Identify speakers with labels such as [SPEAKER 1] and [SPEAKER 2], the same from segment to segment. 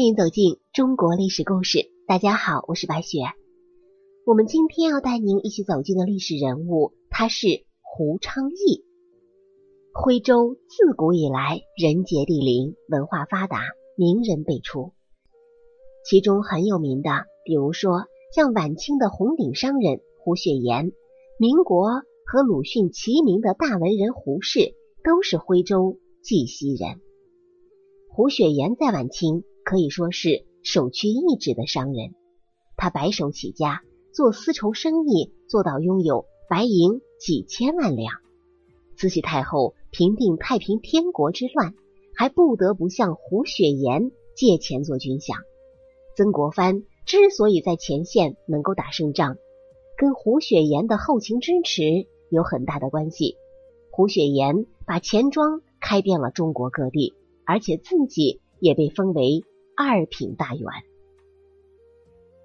[SPEAKER 1] 欢迎走进中国历史故事。大家好，我是白雪。我们今天要带您一起走进的历史人物，他是胡昌义。徽州自古以来人杰地灵，文化发达，名人辈出。其中很有名的，比如说像晚清的红顶商人胡雪岩，民国和鲁迅齐名的大文人胡适，都是徽州绩溪人。胡雪岩在晚清可以说是首屈一指的商人，他白手起家做丝绸生意，做到拥有白银几千万两。慈禧太后平定太平天国之乱，还不得不向胡雪岩借钱做军饷。曾国藩之所以在前线能够打胜仗，跟胡雪岩的后勤支持有很大的关系。胡雪岩把钱庄开遍了中国各地。而且自己也被封为二品大员。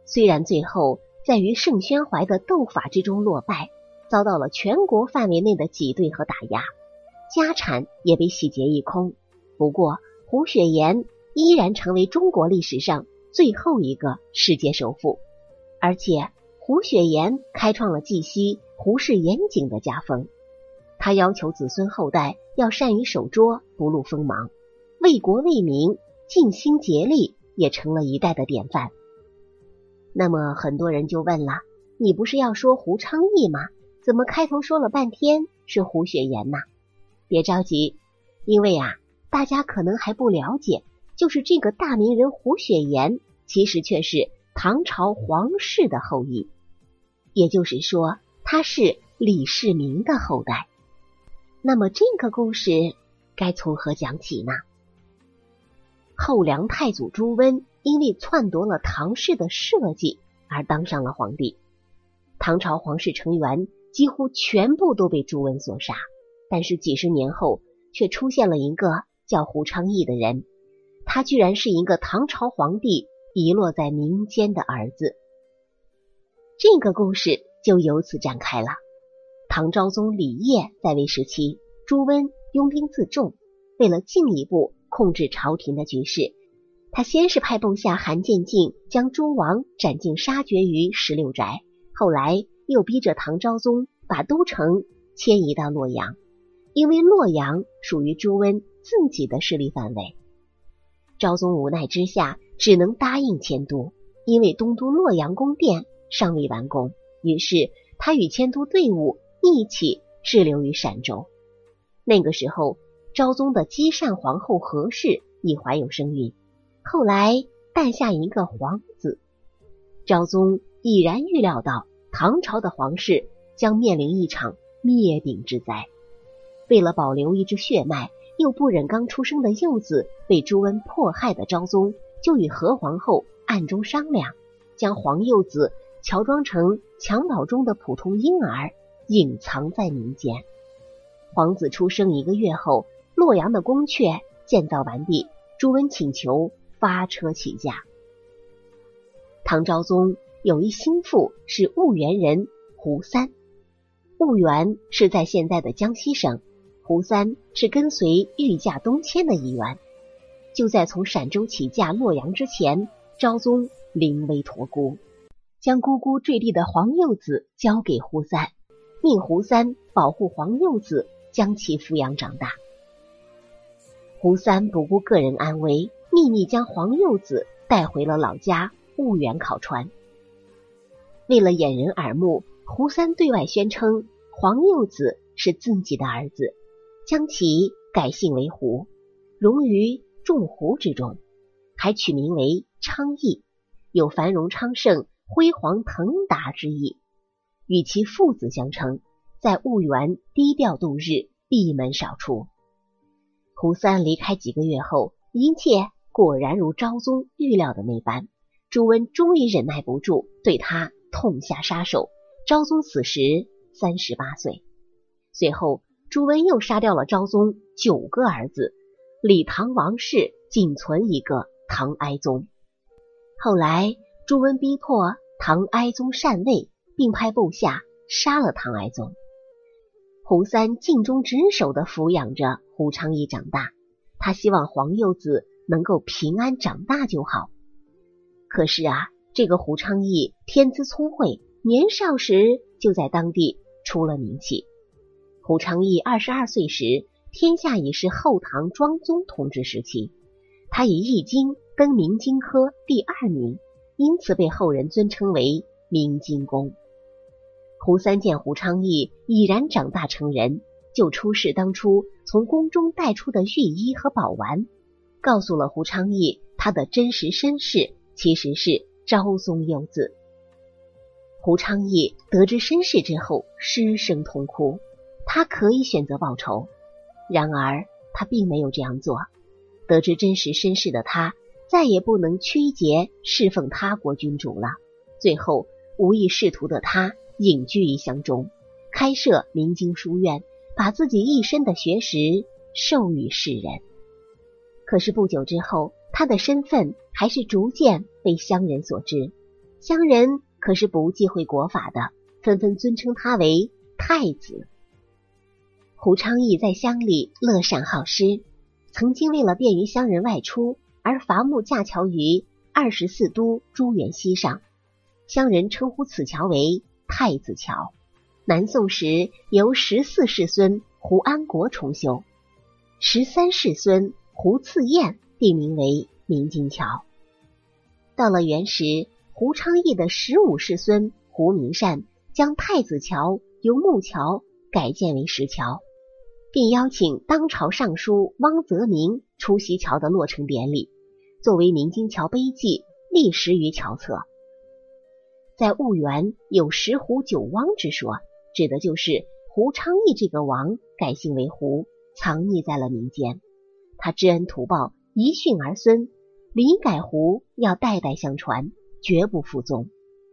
[SPEAKER 1] 虽然最后在与盛宣怀的斗法之中落败，遭到了全国范围内的挤兑和打压，家产也被洗劫一空。不过，胡雪岩依然成为中国历史上最后一个世界首富。而且，胡雪岩开创了绩溪胡氏严谨的家风，他要求子孙后代要善于守拙，不露锋芒。为国为民尽心竭力，也成了一代的典范。那么很多人就问了：你不是要说胡昌义吗？怎么开头说了半天是胡雪岩呢？别着急，因为啊，大家可能还不了解，就是这个大名人胡雪岩，其实却是唐朝皇室的后裔，也就是说，他是李世民的后代。那么这个故事该从何讲起呢？后梁太祖朱温因为篡夺了唐氏的社稷而当上了皇帝，唐朝皇室成员几乎全部都被朱温所杀。但是几十年后，却出现了一个叫胡昌义的人，他居然是一个唐朝皇帝遗落在民间的儿子。这个故事就由此展开了。唐昭宗李晔在位时期，朱温拥兵自重，为了进一步。控制朝廷的局势，他先是派部下韩建进将诸王斩尽杀绝于十六宅，后来又逼着唐昭宗把都城迁移到洛阳，因为洛阳属于朱温自己的势力范围。昭宗无奈之下，只能答应迁都，因为东都洛阳宫殿尚未完工，于是他与迁都队伍一起滞留于陕州。那个时候。昭宗的姬善皇后何氏已怀有身孕，后来诞下一个皇子。昭宗已然预料到唐朝的皇室将面临一场灭顶之灾，为了保留一支血脉，又不忍刚出生的幼子被朱温迫害的昭宗，就与何皇后暗中商量，将皇幼子乔装成襁褓中的普通婴儿，隐藏在民间。皇子出生一个月后。洛阳的宫阙建造完毕，朱温请求发车起驾。唐昭宗有一心腹是婺源人胡三，婺源是在现在的江西省，胡三是跟随御驾东迁的一员。就在从陕州起驾洛阳之前，昭宗临危托孤，将姑姑坠地的皇幼子交给胡三，命胡三保护皇幼子，将其抚养长大。胡三不顾个人安危，秘密将黄幼子带回了老家婺源考川。为了掩人耳目，胡三对外宣称黄幼子是自己的儿子，将其改姓为胡，融于众胡之中，还取名为昌邑，有繁荣昌盛、辉煌腾达之意，与其父子相称，在婺源低调度日，闭门少出。胡三离开几个月后，一切果然如昭宗预料的那般。朱温终于忍耐不住，对他痛下杀手。昭宗死时三十八岁。随后，朱温又杀掉了昭宗九个儿子，李唐王室仅存一个唐哀宗。后来，朱温逼迫唐哀宗禅位，并派部下杀了唐哀宗。胡三尽忠职守的抚养着胡昌义长大，他希望黄幼子能够平安长大就好。可是啊，这个胡昌义天资聪慧，年少时就在当地出了名气。胡昌义二十二岁时，天下已是后唐庄宗统治时期，他以《易经》登明经科第二名，因此被后人尊称为明经公。胡三见胡昌义已然长大成人，就出示当初从宫中带出的御医和宝丸，告诉了胡昌义他的真实身世其实是昭宗幼子。胡昌义得知身世之后，失声痛哭。他可以选择报仇，然而他并没有这样做。得知真实身世的他，再也不能屈节侍奉他国君主了。最后，无意仕途的他。隐居于乡中，开设明经书院，把自己一身的学识授予世人。可是不久之后，他的身份还是逐渐被乡人所知。乡人可是不忌讳国法的，纷纷尊称他为太子。胡昌义在乡里乐善好施，曾经为了便于乡人外出，而伐木架桥于二十四都朱元溪上，乡人称呼此桥为。太子桥，南宋时由十四世孙胡安国重修，十三世孙胡次彦定名为明经桥。到了元时，胡昌义的十五世孙胡明善将太子桥由木桥改建为石桥，并邀请当朝尚书汪泽民出席桥的落成典礼，作为明经桥碑记立石于桥侧。在婺源有十胡九汪之说，指的就是胡昌义这个王改姓为胡，藏匿在了民间。他知恩图报，遗训儿孙，李改胡要代代相传，绝不服宗。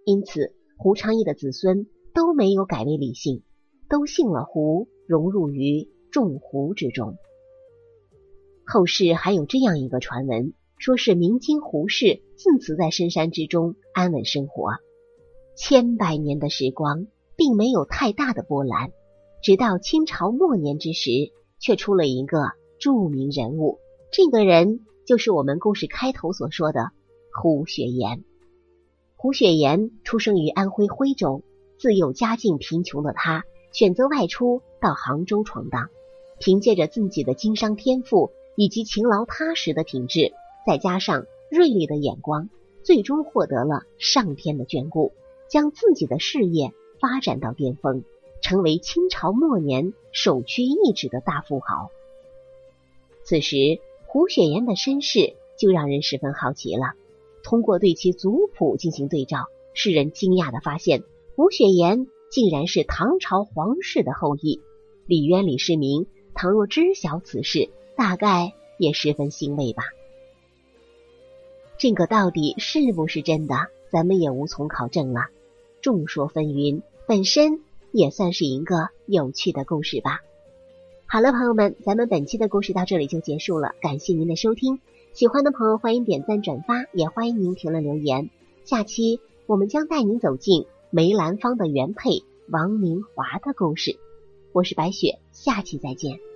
[SPEAKER 1] 因此，胡昌义的子孙都没有改为李姓，都姓了胡，融入于众胡之中。后世还有这样一个传闻，说是明经胡氏自此在深山之中安稳生活。千百年的时光，并没有太大的波澜。直到清朝末年之时，却出了一个著名人物。这个人就是我们故事开头所说的胡雪岩。胡雪岩出生于安徽徽州，自幼家境贫穷的他，选择外出到杭州闯荡。凭借着自己的经商天赋以及勤劳踏实的品质，再加上锐利的眼光，最终获得了上天的眷顾。将自己的事业发展到巅峰，成为清朝末年首屈一指的大富豪。此时，胡雪岩的身世就让人十分好奇了。通过对其族谱进行对照，世人惊讶的发现，胡雪岩竟然是唐朝皇室的后裔。李渊、李世民倘若知晓此事，大概也十分欣慰吧。这个到底是不是真的，咱们也无从考证了。众说纷纭，本身也算是一个有趣的故事吧。好了，朋友们，咱们本期的故事到这里就结束了，感谢您的收听。喜欢的朋友欢迎点赞转发，也欢迎您评论留言。下期我们将带您走进梅兰芳的原配王明华的故事。我是白雪，下期再见。